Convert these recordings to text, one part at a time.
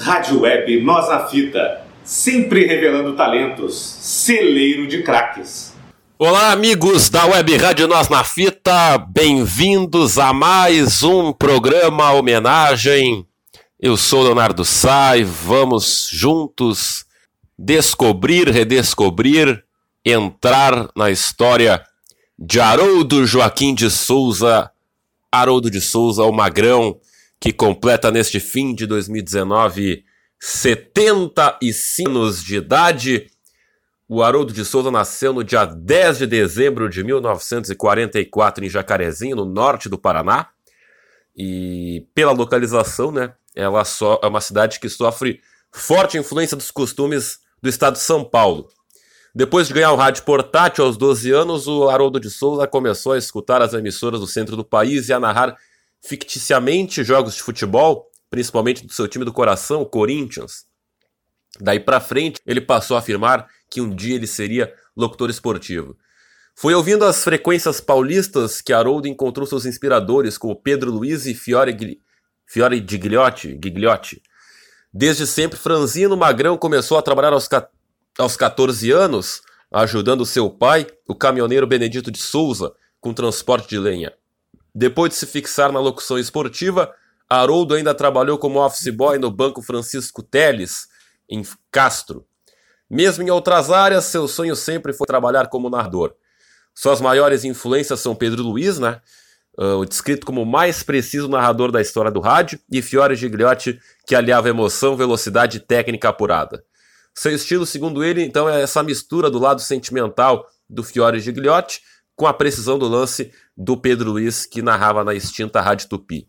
Rádio Web Nós na Fita, sempre revelando talentos, celeiro de craques. Olá, amigos da Web Rádio Nós na Fita, bem-vindos a mais um programa homenagem. Eu sou Leonardo Sai, vamos juntos descobrir, redescobrir, entrar na história de Haroldo Joaquim de Souza, Haroldo de Souza, o Magrão, que completa neste fim de 2019 75 anos de idade. O Haroldo de Souza nasceu no dia 10 de dezembro de 1944 em Jacarezinho, no norte do Paraná. E pela localização, né, ela só é uma cidade que sofre forte influência dos costumes do estado de São Paulo. Depois de ganhar um rádio portátil aos 12 anos, o Haroldo de Souza começou a escutar as emissoras do centro do país e a narrar ficticiamente jogos de futebol, principalmente do seu time do coração, o Corinthians. Daí para frente, ele passou a afirmar que um dia ele seria locutor esportivo. Foi ouvindo as frequências paulistas que Haroldo encontrou seus inspiradores, como Pedro Luiz e Fiore, Fiore Gigliotti, Gigliotti. Desde sempre, Franzino Magrão começou a trabalhar aos, aos 14 anos, ajudando seu pai, o caminhoneiro Benedito de Souza, com transporte de lenha. Depois de se fixar na locução esportiva, Haroldo ainda trabalhou como office boy no Banco Francisco Teles, em Castro. Mesmo em outras áreas, seu sonho sempre foi trabalhar como narrador. Suas maiores influências são Pedro Luiz, né? Uh, descrito como o mais preciso narrador da história do rádio, e Fiore Gigliotti, que aliava emoção, velocidade e técnica apurada. Seu estilo, segundo ele, então, é essa mistura do lado sentimental do Fiore Gigliotti com a precisão do lance do Pedro Luiz, que narrava na extinta Rádio Tupi.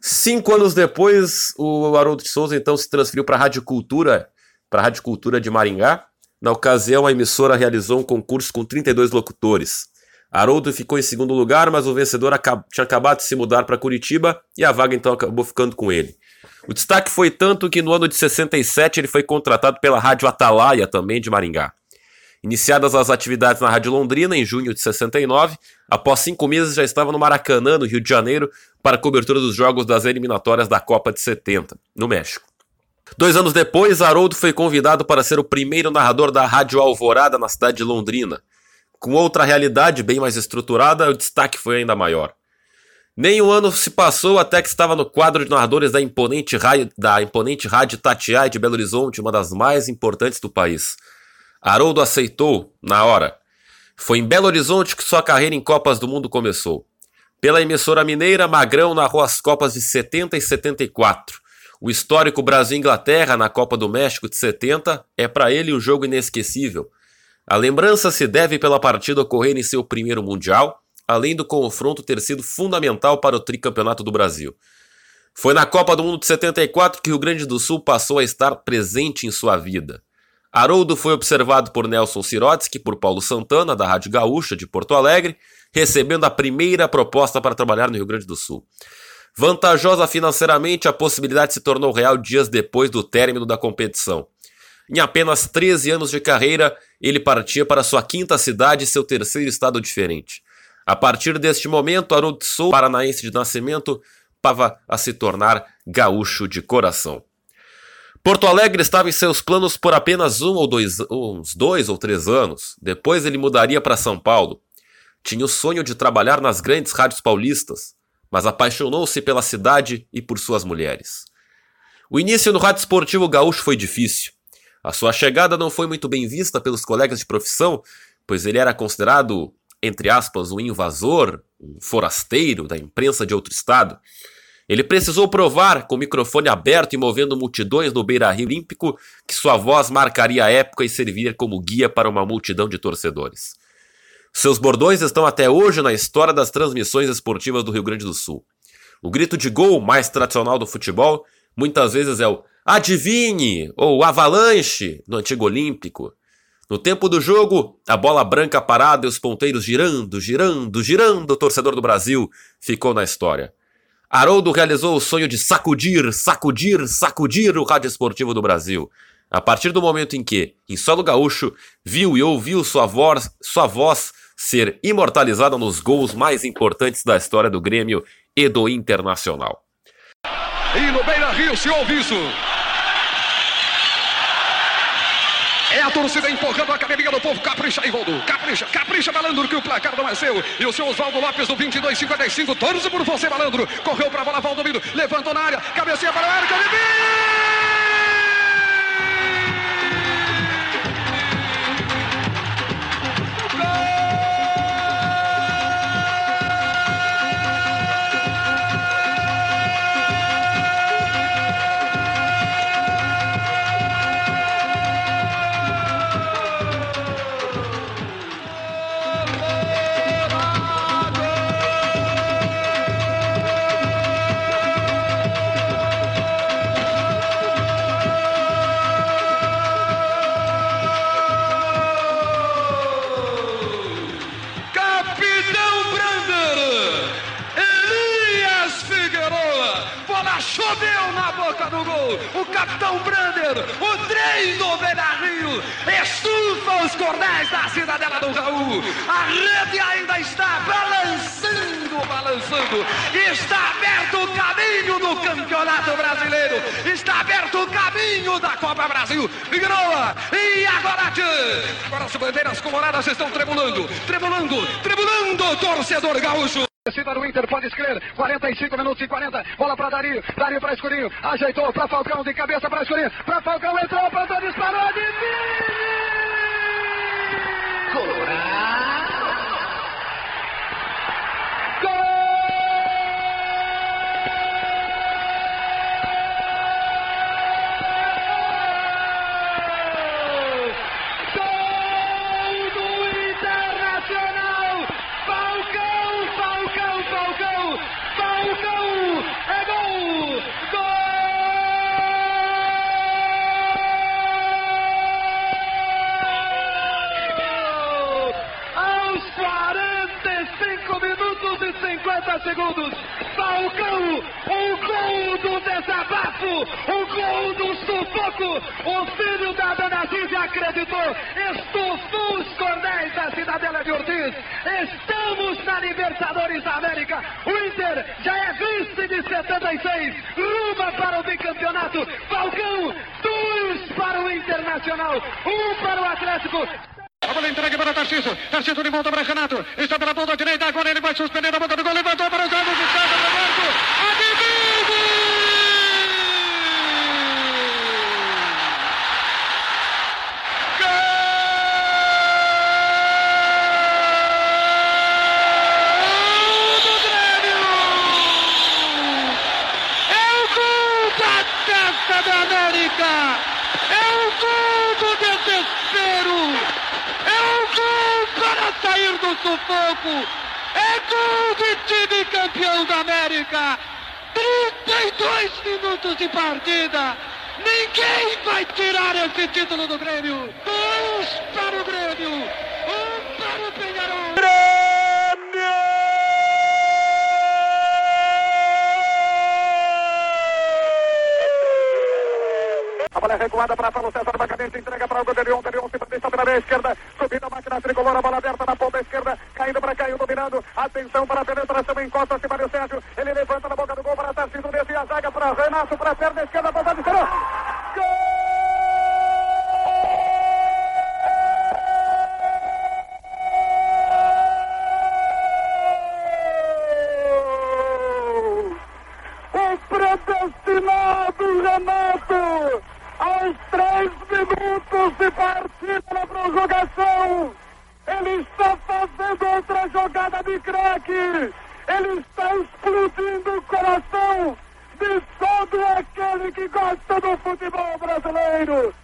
Cinco anos depois, o Haroldo de Souza então se transferiu para a Rádio Cultura, para a Rádio Cultura de Maringá. Na ocasião, a emissora realizou um concurso com 32 locutores. Haroldo ficou em segundo lugar, mas o vencedor tinha acabado de se mudar para Curitiba e a vaga então acabou ficando com ele. O destaque foi tanto que no ano de 67 ele foi contratado pela Rádio Atalaia, também de Maringá. Iniciadas as atividades na Rádio Londrina em junho de 69, após cinco meses já estava no Maracanã, no Rio de Janeiro, para a cobertura dos jogos das eliminatórias da Copa de 70, no México. Dois anos depois, Haroldo foi convidado para ser o primeiro narrador da Rádio Alvorada na cidade de Londrina. Com outra realidade bem mais estruturada, o destaque foi ainda maior. Nem um ano se passou até que estava no quadro de narradores da imponente, rádio, da imponente Rádio Tatiai de Belo Horizonte, uma das mais importantes do país. Haroldo aceitou na hora. Foi em Belo Horizonte que sua carreira em Copas do Mundo começou. Pela emissora mineira, Magrão narrou as Copas de 70 e 74. O histórico Brasil-Inglaterra na Copa do México de 70 é para ele um jogo inesquecível. A lembrança se deve pela partida ocorrer em seu primeiro Mundial, além do confronto ter sido fundamental para o tricampeonato do Brasil. Foi na Copa do Mundo de 74 que o Rio Grande do Sul passou a estar presente em sua vida. Haroldo foi observado por Nelson Sirotsky por Paulo Santana, da Rádio Gaúcha de Porto Alegre, recebendo a primeira proposta para trabalhar no Rio Grande do Sul. Vantajosa financeiramente, a possibilidade se tornou real dias depois do término da competição. Em apenas 13 anos de carreira, ele partia para sua quinta cidade e seu terceiro estado diferente. A partir deste momento, Haroldo Souza, paranaense de nascimento, pava a se tornar gaúcho de coração. Porto Alegre estava em seus planos por apenas um ou dois, uns dois ou três anos. Depois ele mudaria para São Paulo. Tinha o sonho de trabalhar nas grandes rádios paulistas, mas apaixonou-se pela cidade e por suas mulheres. O início no rádio esportivo gaúcho foi difícil. A sua chegada não foi muito bem vista pelos colegas de profissão, pois ele era considerado, entre aspas, um invasor, um forasteiro da imprensa de outro estado. Ele precisou provar, com o microfone aberto e movendo multidões no Beira-Rio Olímpico, que sua voz marcaria a época e serviria como guia para uma multidão de torcedores. Seus bordões estão até hoje na história das transmissões esportivas do Rio Grande do Sul. O grito de gol mais tradicional do futebol muitas vezes é o adivinhe ou avalanche no antigo Olímpico. No tempo do jogo, a bola branca parada e os ponteiros girando, girando, girando, o torcedor do Brasil ficou na história. Haroldo realizou o sonho de sacudir, sacudir, sacudir o rádio esportivo do Brasil. A partir do momento em que, em solo gaúcho, viu e ouviu sua voz, sua voz ser imortalizada nos gols mais importantes da história do Grêmio e do Internacional. E no Beira Rio se ouve isso. É a torcida empurrando a academia do povo. Capricha, Ivaldo. Capricha, capricha, malandro, que o placar não é seu. E o seu Oswaldo Lopes do 22,55. Torce por você, malandro. Correu para a bola, Valdomiro. Levantou na área. Cabecinha para o Érico. o Copa Brasil. Figueroa e agora Agora as bandeiras coloradas estão tremulando, tremulando, tremulando, torcedor gaúcho. Descida do Inter, pode escrever. 45 minutos e 40. Bola para Dario. Dario para Escurinho. Ajeitou para Falcão. De cabeça para Escurinho. Para Falcão. Entrou. Plantou. Disparou. De Colorado. Segundos. Falcão, o gol do desabafo, o gol do sufoco. O filho da Dona Gigi acreditou, estufou os cordéis da Cidadela de Ortiz. Estamos na Libertadores da América. O Inter já é vice de 76, rumo para o bicampeonato. Falcão, dois para o Internacional, um para o Atlético. Bola entregue para Tarcísio. Tarcísio de volta para Renato. Está pela ponta direita. Agora ele vai suspender a boca do gol. Levantou para os lados. Está Roberto. Adivinho! da América! É o gol do desespero! para sair do sufoco. É gol de time campeão da América. 32 minutos de partida. Ninguém vai tirar esse título do Grêmio. Dois para o Grêmio. Recuada para Paulo César Bacadente, entrega para o Godelion, Godelion se deixa pela meia esquerda, subindo a máquina tricolor, a bola aberta na ponta esquerda, caindo para Caio, dominando, atenção para a penetração, encosta-se Mário Sérgio, ele levanta na boca do gol para Tarcísio, desvia a zaga para Renato, para a perna esquerda, para o Gol! predestinado três minutos de partida na prorrogação. Ele está fazendo outra jogada de craque. Ele está explodindo o coração de todo aquele que gosta do futebol brasileiro.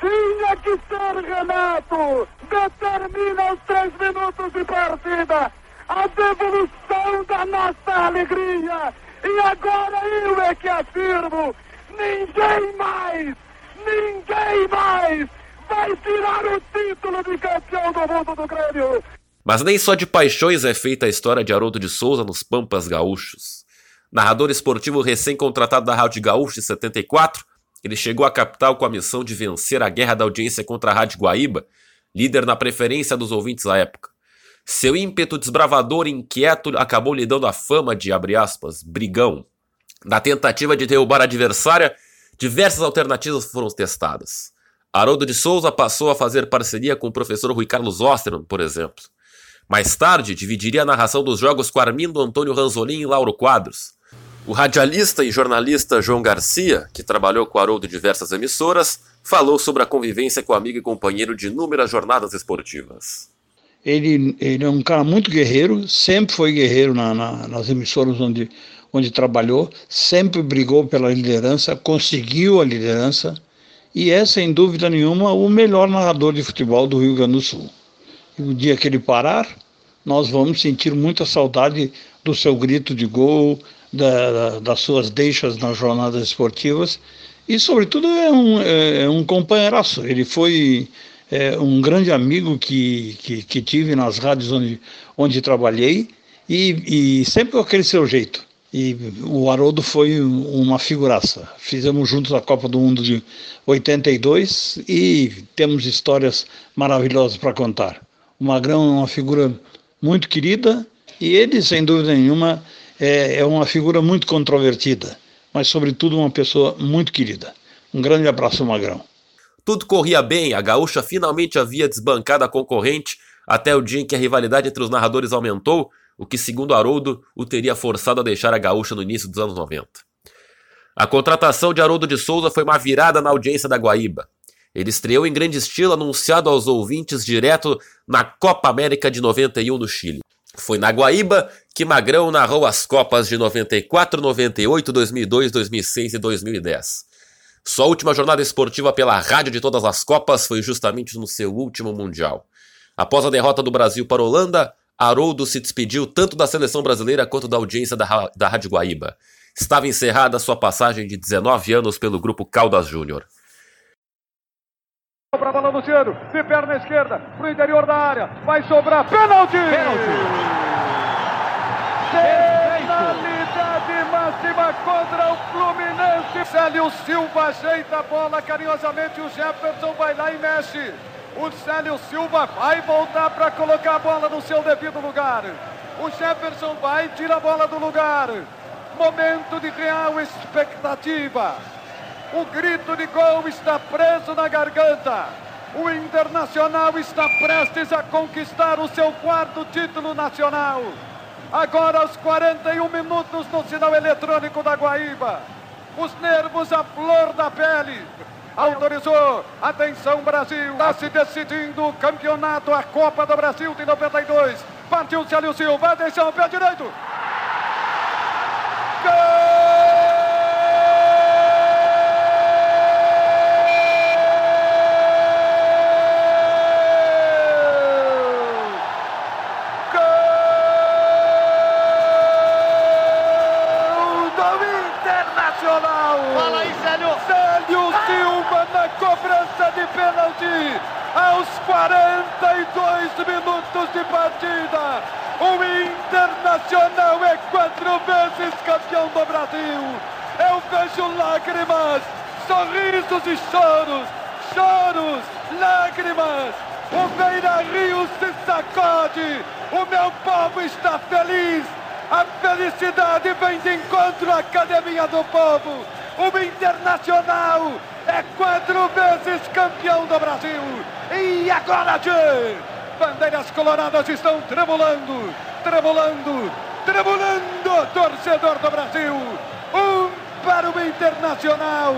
Tinha que ser Renato. Determina os três minutos de partida. A devolução da nossa alegria. E agora eu é que afirmo: ninguém mais Ninguém mais vai tirar o título de campeão do mundo do Grêmio. Mas nem só de paixões é feita a história de Haroldo de Souza nos Pampas Gaúchos. Narrador esportivo recém-contratado da Rádio Gaúcho em 74, ele chegou à capital com a missão de vencer a guerra da audiência contra a Rádio Guaíba, líder na preferência dos ouvintes à época. Seu ímpeto desbravador e inquieto acabou lhe dando a fama de, aspas, brigão. Na tentativa de derrubar a adversária, diversas alternativas foram testadas. Haroldo de Souza passou a fazer parceria com o professor Rui Carlos Osterman, por exemplo. Mais tarde, dividiria a narração dos jogos com Armindo Antônio Ranzolin e Lauro Quadros. O radialista e jornalista João Garcia, que trabalhou com Haroldo em diversas emissoras, falou sobre a convivência com amigo e companheiro de inúmeras jornadas esportivas. Ele, ele é um cara muito guerreiro, sempre foi guerreiro na, na, nas emissoras onde, onde trabalhou, sempre brigou pela liderança, conseguiu a liderança e é, sem dúvida nenhuma, o melhor narrador de futebol do Rio Grande do Sul. E o dia que ele parar, nós vamos sentir muita saudade do seu grito de gol, da, da, das suas deixas nas jornadas esportivas e, sobretudo, é um, é, é um companheiraço. Ele foi é, um grande amigo que, que, que, tive nas rádios onde, onde trabalhei e, e sempre com aquele seu jeito. E o Haroldo foi uma figuraça. Fizemos juntos a Copa do Mundo de 82 e temos histórias maravilhosas para contar. O Magrão é uma figura muito querida e ele, sem dúvida nenhuma, é, é uma figura muito controvertida, mas, sobretudo, uma pessoa muito querida. Um grande abraço, Magrão. Tudo corria bem, a gaúcha finalmente havia desbancado a concorrente até o dia em que a rivalidade entre os narradores aumentou, o que, segundo Haroldo, o teria forçado a deixar a gaúcha no início dos anos 90. A contratação de Haroldo de Souza foi uma virada na audiência da Guaíba. Ele estreou em grande estilo, anunciado aos ouvintes direto na Copa América de 91 no Chile. Foi na Guaíba que Magrão narrou as Copas de 94, 98, 2002, 2006 e 2010. Sua última jornada esportiva pela rádio de todas as Copas foi justamente no seu último Mundial. Após a derrota do Brasil para a Holanda, Haroldo se despediu tanto da seleção brasileira quanto da audiência da, da Rádio Guaíba. Estava encerrada sua passagem de 19 anos pelo grupo Caldas Júnior. Para a bola Luciano, de perna esquerda, para o interior da área, vai sobrar pênalti! Pênalti! Penalidade máxima contra o Fluminense. Célio Silva ajeita a bola carinhosamente, o Jefferson vai lá e mexe. O Célio Silva vai voltar para colocar a bola no seu devido lugar. O Jefferson vai, tira a bola do lugar. Momento de real expectativa. O grito de gol está preso na garganta. O Internacional está prestes a conquistar o seu quarto título nacional. Agora aos 41 minutos no sinal eletrônico da Guaíba. Os nervos à flor da pele. Autorizou. Atenção Brasil. Está se decidindo o campeonato, a Copa do Brasil de 92. Partiu Célio Silva. Atenção, pé direito. Gol! pênalti aos 42 minutos de partida. O Internacional é quatro vezes campeão do Brasil. Eu vejo lágrimas, sorrisos e choros, choros, lágrimas. O Beira Rio se sacode. O meu povo está feliz. A felicidade vem de encontro à Academia do Povo. O Internacional é quatro vezes campeão do Brasil. E agora, bandeiras coloradas estão tremulando, tremulando, tremulando, torcedor do Brasil. Um para o Internacional,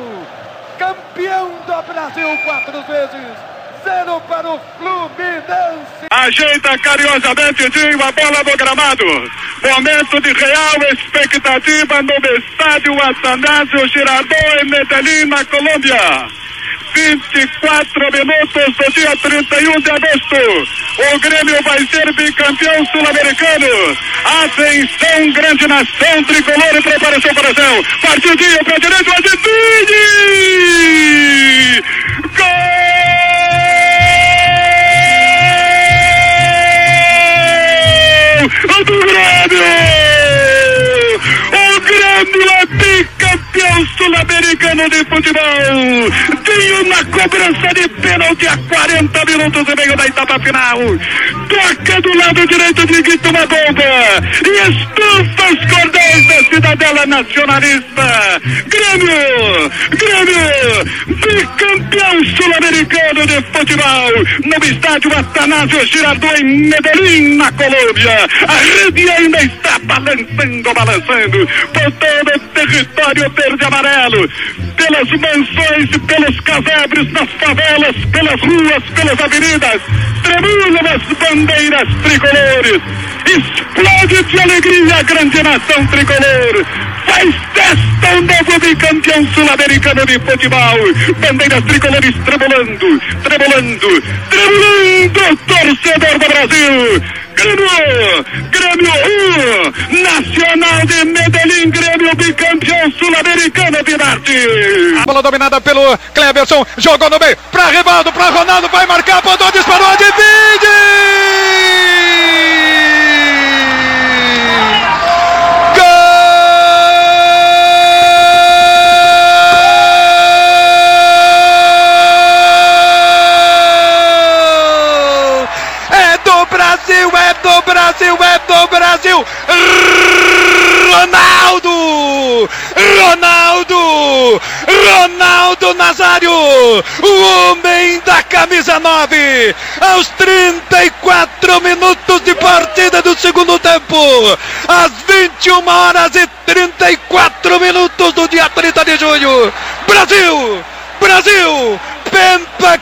campeão do Brasil quatro vezes. Zero para o Fluminense. Ajeita carinhosamente a bola no gramado. Momento de real expectativa no estádio Atanásio Girardot em Medellín, na Colômbia. 24 minutos do dia 31 de agosto. O Grêmio vai ser bicampeão sul-americano. Atenção, grande nação tricolor e preparação para o céu. Partidinho para direito, Adivine! Gol! do Grêmio! O Grêmio bicampeão sul Sul-Americano de Futebol. Dinho na cobrança de pênalti a 40 minutos e meio da etapa final. Toca do lado direito de Guito uma bomba. E estufa os cordões da Cidadela Nacionalista. Grêmio! Grêmio! Bicampeão sul-americano de futebol no estádio Atanásio Girardot em Medellín, na Colômbia. A rede ainda está balançando, balançando por todo o território verde-amarelo. Pelas mansões, pelos casebres, nas favelas, pelas ruas, pelas avenidas. Tremulam as bandeiras tricolores. Explode de alegria a grande nação tricolor. Faz festa o novo bicampeão sul-americano de futebol. Bandeiras tricolores tremulando, tremulando, tremulando, torcedor do Brasil. Grêmio, Grêmio 1, Nacional de Medellín, Grêmio bicampeão sul-americano de arte. A bola dominada pelo Cleberson, jogou no meio, para Rivaldo, para Ronaldo, vai marcar, apontou, disparou, divide! Do Brasil! Ronaldo! Ronaldo! Ronaldo Nazário! O homem da camisa 9! Aos 34 minutos de partida do segundo tempo! Às 21 horas e 34 minutos do dia 30 de junho! Brasil! Brasil! Penta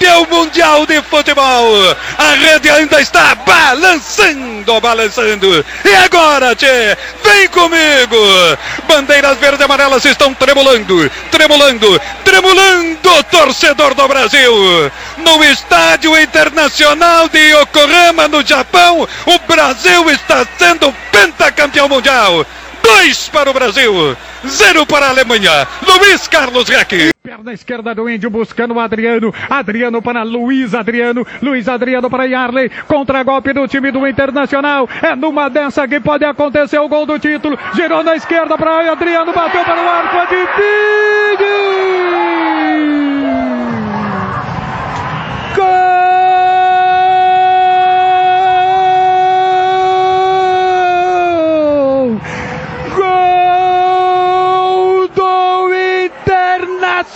campeão mundial de futebol! A rede ainda está balançando, balançando! E agora, Tchê? Vem comigo! Bandeiras verde e amarelas estão tremulando, tremulando, tremulando, torcedor do Brasil! No Estádio Internacional de Yokohama, no Japão, o Brasil está sendo pentacampeão mundial! Dois para o Brasil, zero para a Alemanha. Luiz Carlos Reck. Perna esquerda do Índio buscando o Adriano. Adriano para Luiz Adriano. Luiz Adriano para Yarley. Contra-golpe do time do Internacional. É numa dessa que pode acontecer o gol do título. Girou na esquerda para Adriano. Bateu para o arco. Adivinho!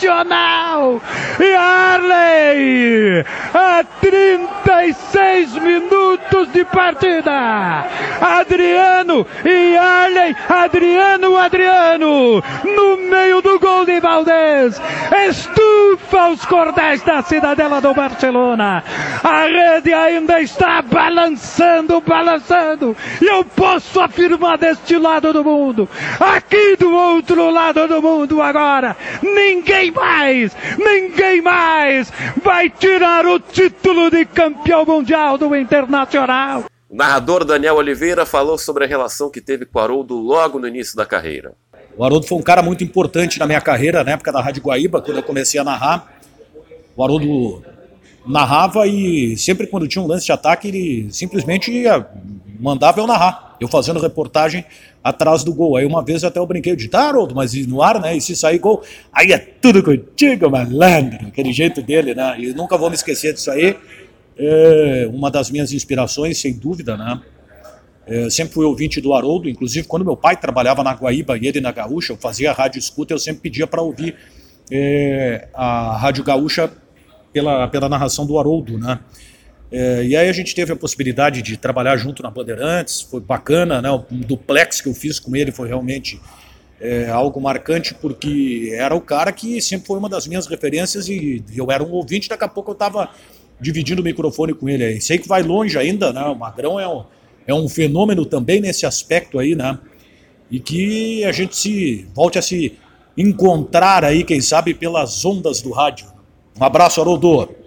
Internacional! E Arley! A 36 minutos de partida! Adriano e Arley! Adriano, Adriano! No meio do gol de Valdez! Estufa os cordéis da cidadela do Barcelona! A rede ainda está balançando, balançando! E eu posso afirmar deste lado do mundo, aqui do outro lado do mundo agora, ninguém mais, ninguém mais vai tirar o título de campeão mundial do Internacional. O narrador Daniel Oliveira falou sobre a relação que teve com o Haroldo logo no início da carreira. O Haroldo foi um cara muito importante na minha carreira, na época da Rádio Guaíba, quando eu comecei a narrar. O Haroldo narrava e sempre quando tinha um lance de ataque, ele simplesmente ia, mandava eu narrar. Eu fazendo reportagem atrás do gol. Aí uma vez até eu brinquei, disse, tá, Haroldo, mas no ar, né? E se sair gol, aí é tudo contigo, malandro. Aquele jeito dele, né? E nunca vou me esquecer disso aí. É uma das minhas inspirações, sem dúvida, né? É, sempre fui ouvinte do Haroldo, inclusive quando meu pai trabalhava na Guaíba e ele na Gaúcha, eu fazia rádio escuta, eu sempre pedia para ouvir é, a Rádio Gaúcha pela, pela narração do Haroldo, né? É, e aí a gente teve a possibilidade de trabalhar junto na Bandeirantes, foi bacana, né? O duplex que eu fiz com ele foi realmente é, algo marcante, porque era o cara que sempre foi uma das minhas referências e eu era um ouvinte, daqui a pouco eu estava dividindo o microfone com ele aí. Sei que vai longe ainda, né? O Magrão é um, é um fenômeno também nesse aspecto aí, né? E que a gente se volte a se encontrar aí, quem sabe, pelas ondas do rádio. Um abraço, Haroldo.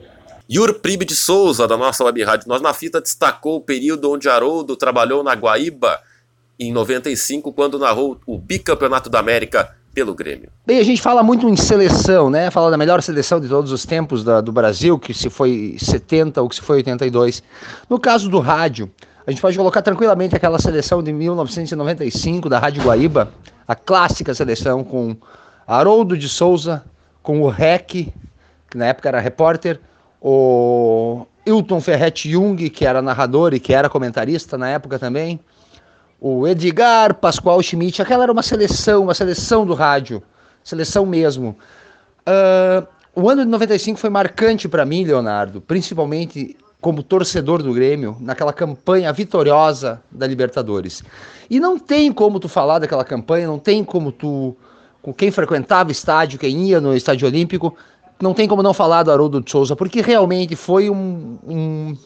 Yuri Pribe de Souza, da nossa web rádio Nós na Fita, destacou o período onde Haroldo trabalhou na Guaíba em 95, quando narrou o bicampeonato da América pelo Grêmio. Bem, a gente fala muito em seleção, né? Fala da melhor seleção de todos os tempos da, do Brasil, que se foi 70 ou que se foi 82. No caso do rádio, a gente pode colocar tranquilamente aquela seleção de 1995 da Rádio Guaíba, a clássica seleção com Haroldo de Souza com o Rec, que na época era repórter, o Hilton Ferretti Jung, que era narrador e que era comentarista na época também, o Edgar Pascoal Schmidt, aquela era uma seleção, uma seleção do rádio, seleção mesmo. Uh, o ano de 95 foi marcante para mim, Leonardo, principalmente como torcedor do Grêmio, naquela campanha vitoriosa da Libertadores. E não tem como tu falar daquela campanha, não tem como tu, com quem frequentava estádio, quem ia no estádio olímpico, não tem como não falar do Haroldo de Souza, porque realmente foi um, um,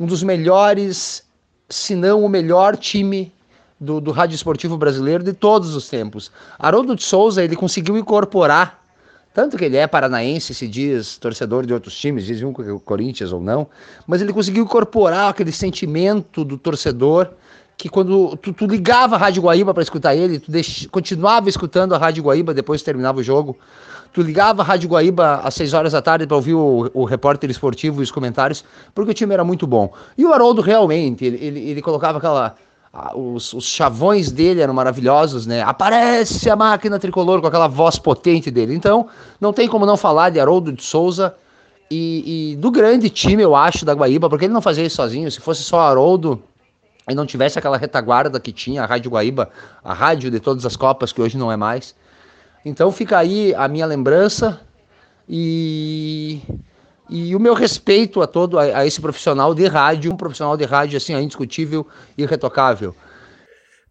um dos melhores, se não o melhor time do, do rádio esportivo brasileiro de todos os tempos. Haroldo de Souza, ele conseguiu incorporar, tanto que ele é paranaense, se diz torcedor de outros times, que o Corinthians ou não, mas ele conseguiu incorporar aquele sentimento do torcedor que quando tu, tu ligava a Rádio Guaíba para escutar ele, tu deix... continuava escutando a Rádio Guaíba depois que terminava o jogo, tu ligava a Rádio Guaíba às 6 horas da tarde para ouvir o, o, repórter esportivo e os comentários, porque o time era muito bom. E o Haroldo realmente, ele, ele, ele colocava aquela os, os, chavões dele eram maravilhosos, né? Aparece a máquina tricolor com aquela voz potente dele. Então, não tem como não falar de Haroldo de Souza e, e, do grande time, eu acho, da Guaíba, porque ele não fazia isso sozinho. Se fosse só Haroldo e não tivesse aquela retaguarda que tinha a Rádio Guaíba, a rádio de todas as Copas, que hoje não é mais. Então, fica aí a minha lembrança e e o meu respeito a todo a, a, esse profissional de rádio, um profissional de rádio assim, indiscutível e irretocável.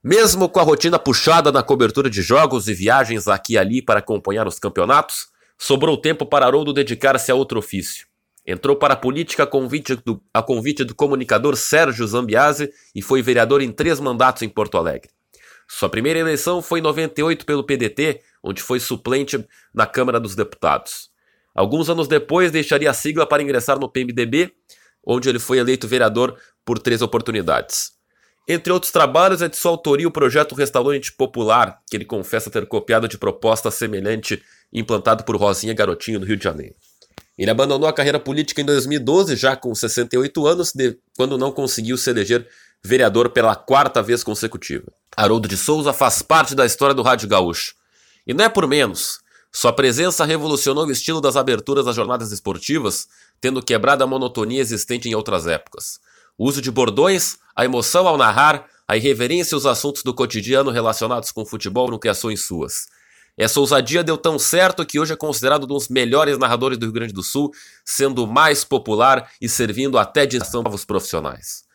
Mesmo com a rotina puxada na cobertura de jogos e viagens aqui e ali para acompanhar os campeonatos, sobrou tempo para Haroldo dedicar-se a outro ofício. Entrou para a política a convite, do, a convite do comunicador Sérgio Zambiase e foi vereador em três mandatos em Porto Alegre. Sua primeira eleição foi em 98 pelo PDT, onde foi suplente na Câmara dos Deputados. Alguns anos depois, deixaria a sigla para ingressar no PMDB, onde ele foi eleito vereador por três oportunidades. Entre outros trabalhos, é de sua autoria o projeto Restaurante Popular, que ele confessa ter copiado de proposta semelhante implantado por Rosinha Garotinho no Rio de Janeiro. Ele abandonou a carreira política em 2012, já com 68 anos, de, quando não conseguiu se eleger vereador pela quarta vez consecutiva. Haroldo de Souza faz parte da história do Rádio Gaúcho. E não é por menos. Sua presença revolucionou o estilo das aberturas das jornadas esportivas, tendo quebrado a monotonia existente em outras épocas. O uso de bordões, a emoção ao narrar, a irreverência e os assuntos do cotidiano relacionados com o futebol no criações suas. Essa ousadia deu tão certo que hoje é considerado um dos melhores narradores do Rio Grande do Sul, sendo o mais popular e servindo até de inspiração para os profissionais.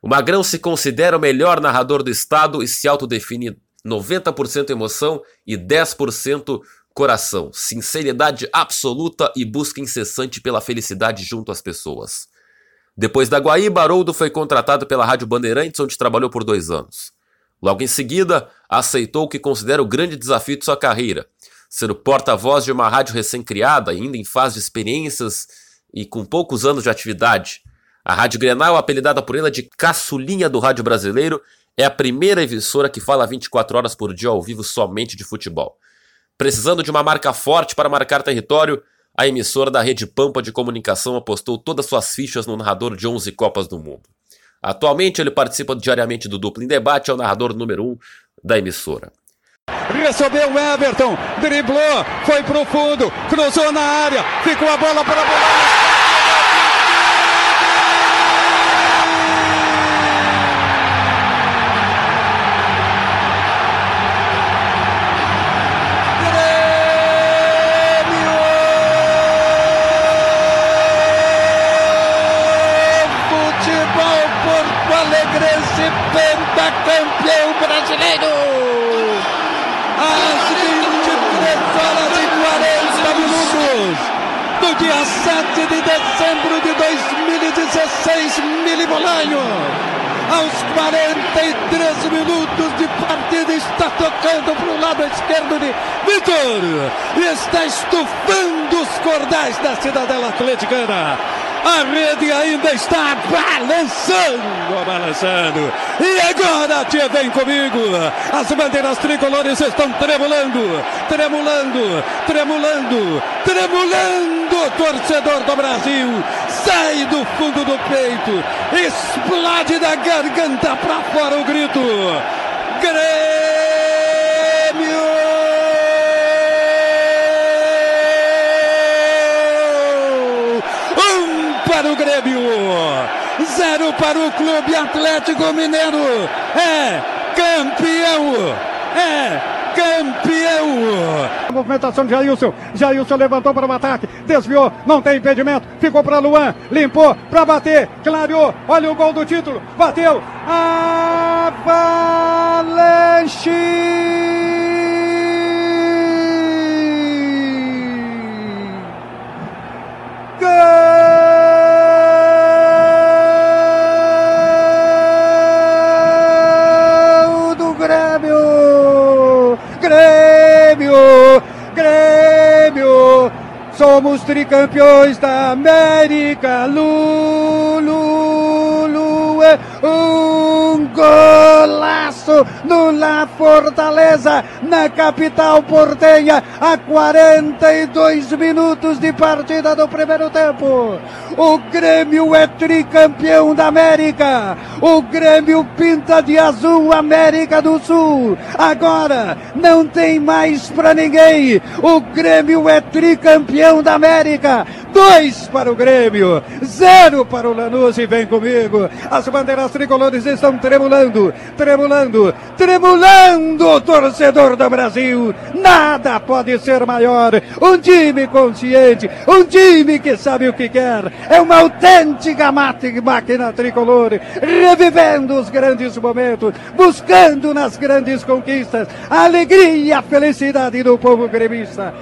O Magrão se considera o melhor narrador do estado e se autodefine 90% emoção e 10% coração, sinceridade absoluta e busca incessante pela felicidade junto às pessoas. Depois da Guaíba, Haroldo foi contratado pela Rádio Bandeirantes, onde trabalhou por dois anos. Logo em seguida, aceitou o que considera o grande desafio de sua carreira, ser o porta-voz de uma rádio recém-criada, ainda em fase de experiências e com poucos anos de atividade. A Rádio Grenal, apelidada por ela de caçulinha do rádio brasileiro, é a primeira emissora que fala 24 horas por dia ao vivo somente de futebol. Precisando de uma marca forte para marcar território, a emissora da Rede Pampa de Comunicação apostou todas suas fichas no narrador de 11 Copas do Mundo. Atualmente ele participa diariamente do Duplo em Debate, é o narrador número 1 um da emissora. Recebeu o Everton, driblou, foi pro fundo, cruzou na área, ficou a bola para a bola. Lado esquerdo de Vitor. Está estufando os cordais da Cidadela Atleticana. A rede ainda está balançando, balançando. E agora, tia, vem comigo. As bandeiras tricolores estão tremulando, tremulando, tremulando, tremulando. Torcedor do Brasil, sai do fundo do peito, explode da garganta para fora o grito. Grêmio! Zero para o Clube Atlético Mineiro. É campeão, é campeão! Movimentação de Jailson. Jailson levantou para o ataque, desviou, não tem impedimento, ficou para Luan, limpou para bater, clareou. Olha o gol do título, bateu. Avalanche! Somos tricampeões da América! Lulu! É um golaço no La Fortaleza, na capital portenha, a 42 minutos de partida do primeiro tempo. O Grêmio é tricampeão da América. O Grêmio pinta de azul América do Sul. Agora não tem mais para ninguém. O Grêmio é tricampeão da América. Dois para o Grêmio, zero para o Lanús e vem comigo. As bandeiras tricolores estão tremulando, tremulando, tremulando, torcedor do Brasil. Nada pode ser maior. Um time consciente, um time que sabe o que quer. É uma autêntica máquina tricolor, revivendo os grandes momentos, buscando nas grandes conquistas a alegria, a felicidade do povo gremista.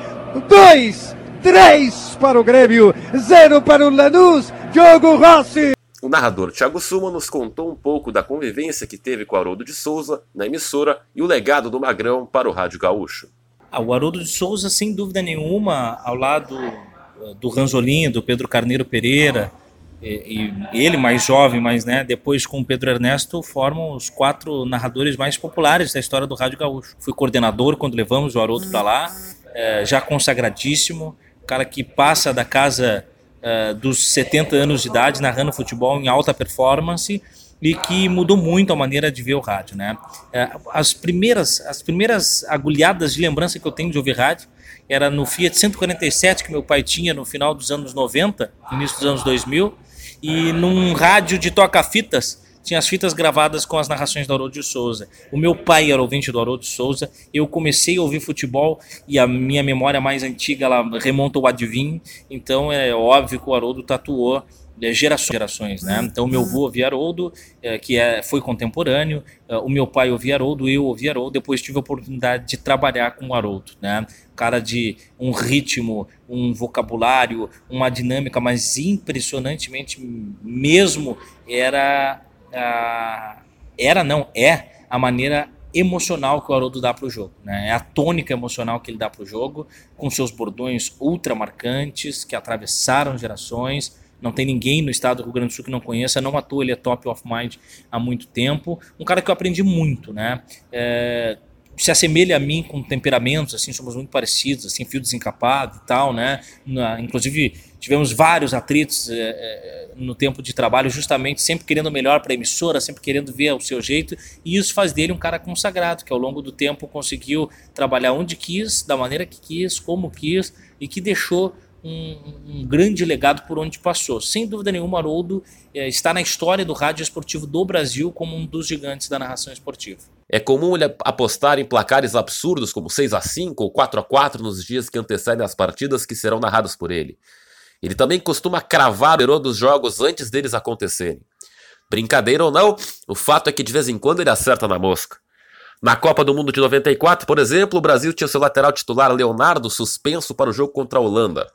Dois, três para o Grêmio, zero para o Lanús. Diogo Rossi. O narrador Thiago Suma nos contou um pouco da convivência que teve com Haroldo de Souza na emissora e o legado do Magrão para o Rádio Gaúcho. Ah, o Haroldo de Souza, sem dúvida nenhuma, ao lado eh, do Ranzolin, do Pedro Carneiro Pereira, e, e ele mais jovem, mas né, depois com o Pedro Ernesto, formam os quatro narradores mais populares da história do Rádio Gaúcho. Fui coordenador quando levamos o Haroldo para lá, eh, já consagradíssimo, cara que passa da casa uh, dos 70 anos de idade narrando futebol em alta performance e que mudou muito a maneira de ver o rádio, né? Uh, as primeiras as primeiras agulhadas de lembrança que eu tenho de ouvir rádio era no Fiat 147 que meu pai tinha no final dos anos 90, início dos anos 2000, e num rádio de toca-fitas tinha as fitas gravadas com as narrações do Haroldo de Souza. O meu pai era ouvinte do Haroldo de Souza. Eu comecei a ouvir futebol e a minha memória mais antiga ela remonta ao Adivinho. Então é óbvio que o Haroldo tatuou é, gerações, gerações, né? Então meu avô ouvia Haroldo, é, que é, foi contemporâneo, é, o meu pai ouvia Haroldo, eu ouvia Haroldo, depois tive a oportunidade de trabalhar com o Haroldo, né? Cara de um ritmo, um vocabulário, uma dinâmica, mas impressionantemente mesmo era era não é a maneira emocional que o Haroldo dá para o jogo, né? É a tônica emocional que ele dá para o jogo, com seus bordões ultra marcantes que atravessaram gerações. Não tem ninguém no estado do Rio Grande do Sul que não conheça, não à toa ele é top of mind há muito tempo. Um cara que eu aprendi muito, né? É, se assemelha a mim com temperamentos, assim, somos muito parecidos, assim, fio desencapado e tal, né? Na, inclusive, tivemos vários atritos é, é, no tempo de trabalho, justamente sempre querendo melhor para a emissora, sempre querendo ver o seu jeito, e isso faz dele um cara consagrado, que ao longo do tempo conseguiu trabalhar onde quis, da maneira que quis, como quis, e que deixou um, um, grande legado por onde passou. Sem dúvida nenhuma, Haroldo é, está na história do rádio esportivo do Brasil como um dos gigantes da narração esportiva. É comum ele apostar em placares absurdos como 6 a 5 ou 4 a 4 nos dias que antecedem as partidas que serão narradas por ele. Ele também costuma cravar o dos jogos antes deles acontecerem. Brincadeira ou não, o fato é que de vez em quando ele acerta na mosca. Na Copa do Mundo de 94, por exemplo, o Brasil tinha seu lateral titular Leonardo suspenso para o jogo contra a Holanda.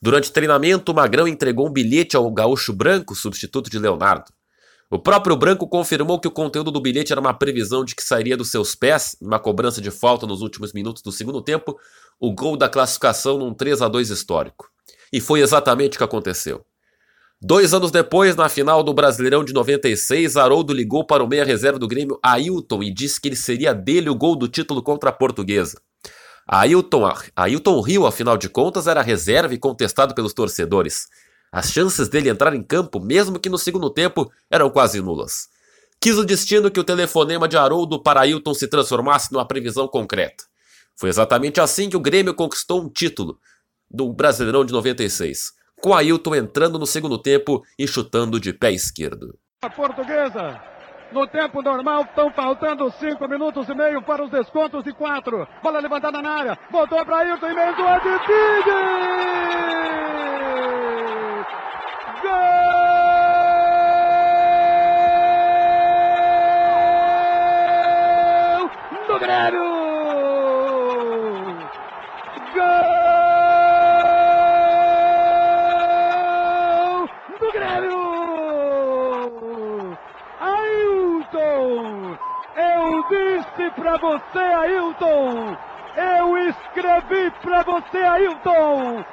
Durante treinamento, o Magrão entregou um bilhete ao gaúcho branco, substituto de Leonardo. O próprio Branco confirmou que o conteúdo do bilhete era uma previsão de que sairia dos seus pés, numa cobrança de falta nos últimos minutos do segundo tempo, o gol da classificação num 3 a 2 histórico. E foi exatamente o que aconteceu. Dois anos depois, na final do Brasileirão de 96, Haroldo ligou para o meia reserva do Grêmio, Ailton, e disse que ele seria dele o gol do título contra a Portuguesa. Ailton, Ailton Rio, afinal de contas, era reserva e contestado pelos torcedores. As chances dele entrar em campo, mesmo que no segundo tempo, eram quase nulas. Quis o destino que o telefonema de Haroldo para Ailton se transformasse numa previsão concreta. Foi exatamente assim que o Grêmio conquistou um título do Brasileirão de 96. com Ailton entrando no segundo tempo e chutando de pé esquerdo. A portuguesa, no tempo normal, estão faltando 5 minutos e meio para os descontos de 4. Bola levantada na área, voltou para Ailton, emendou a Didi! Gol Grêmio! Gol do Grêmio! Ailton! Eu disse pra você, Ailton! Eu escrevi pra você, Ailton!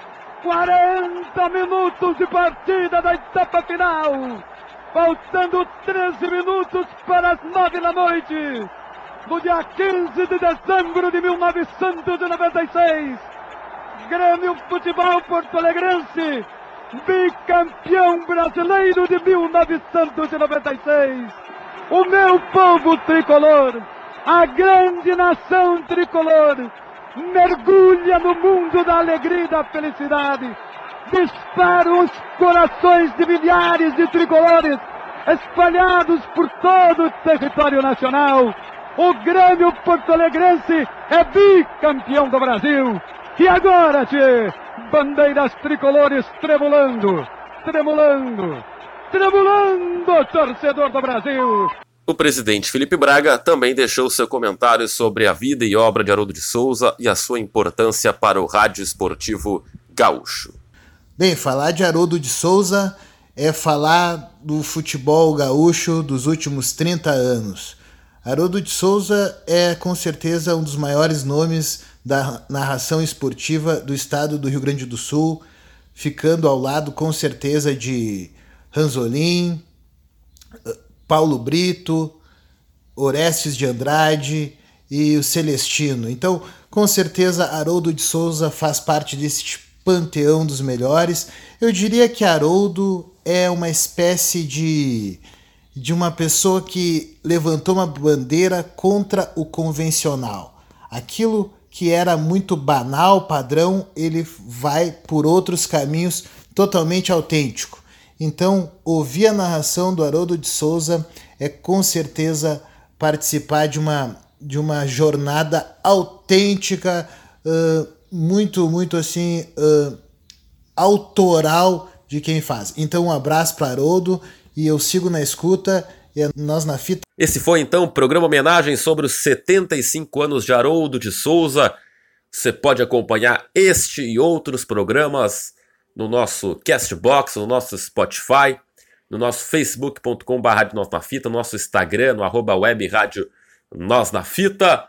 40 minutos de partida da etapa final! Faltando 13 minutos para as 9 da noite! No dia 15 de dezembro de 1996! Grêmio Futebol Porto Alegrense, bicampeão brasileiro de 1996. O meu povo tricolor, a grande nação tricolor, mergulha no mundo da alegria e da felicidade. Dispara os corações de milhares de tricolores espalhados por todo o território nacional. O Grêmio Porto Alegrense é bicampeão do Brasil. E agora, tchê, bandeiras tricolores tremulando, tremulando, tremulando, torcedor do Brasil. O presidente Felipe Braga também deixou seu comentário sobre a vida e obra de Haroldo de Souza e a sua importância para o rádio esportivo gaúcho. Bem, falar de Haroldo de Souza é falar do futebol gaúcho dos últimos 30 anos. Haroldo de Souza é com certeza um dos maiores nomes da narração esportiva do estado do Rio Grande do Sul, ficando ao lado com certeza de Ranzolin, Paulo Brito, Orestes de Andrade e o Celestino. Então, com certeza, Haroldo de Souza faz parte desse panteão dos melhores. Eu diria que Haroldo é uma espécie de de uma pessoa que levantou uma bandeira contra o convencional. Aquilo que era muito banal, padrão, ele vai por outros caminhos totalmente autêntico. Então, ouvir a narração do Haroldo de Souza é com certeza participar de uma, de uma jornada autêntica, uh, muito, muito assim, uh, autoral de quem faz. Então, um abraço para Haroldo e eu sigo na escuta e é nós na fita. Esse foi então o programa homenagem sobre os 75 anos de Haroldo de Souza. Você pode acompanhar este e outros programas no nosso Castbox, no nosso Spotify, no nosso facebook.com.br Nós na Fita, no nosso Instagram, no arroba web rádio Nós na Fita.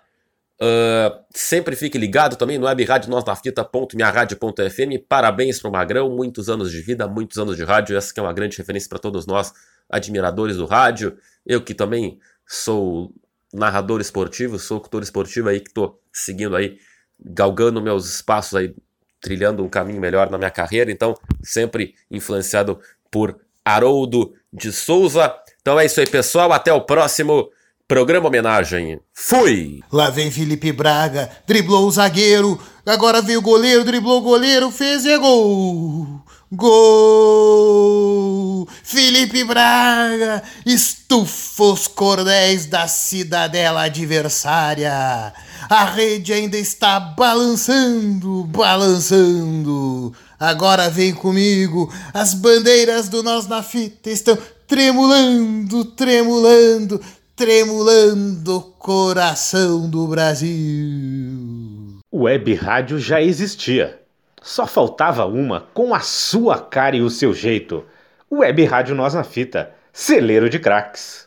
Uh, sempre fique ligado também no web rádio Nós na Fita.minharadio.fm. Parabéns para o Magrão, muitos anos de vida, muitos anos de rádio. Essa que é uma grande referência para todos nós, admiradores do rádio. Eu que também sou narrador esportivo, sou cultor esportivo aí que estou seguindo aí, galgando meus espaços aí, trilhando um caminho melhor na minha carreira. Então, sempre influenciado por Haroldo de Souza. Então é isso aí, pessoal. Até o próximo programa homenagem. Fui! Lá vem Felipe Braga, driblou o zagueiro, agora veio o goleiro, driblou o goleiro, fez e é gol! Gol! Felipe Braga estufa os cordéis da cidadela adversária. A rede ainda está balançando, balançando. Agora vem comigo, as bandeiras do Nós na Fita estão tremulando, tremulando, tremulando coração do Brasil. Web rádio já existia. Só faltava uma com a sua cara e o seu jeito. Web Rádio Nós na Fita, celeiro de craques.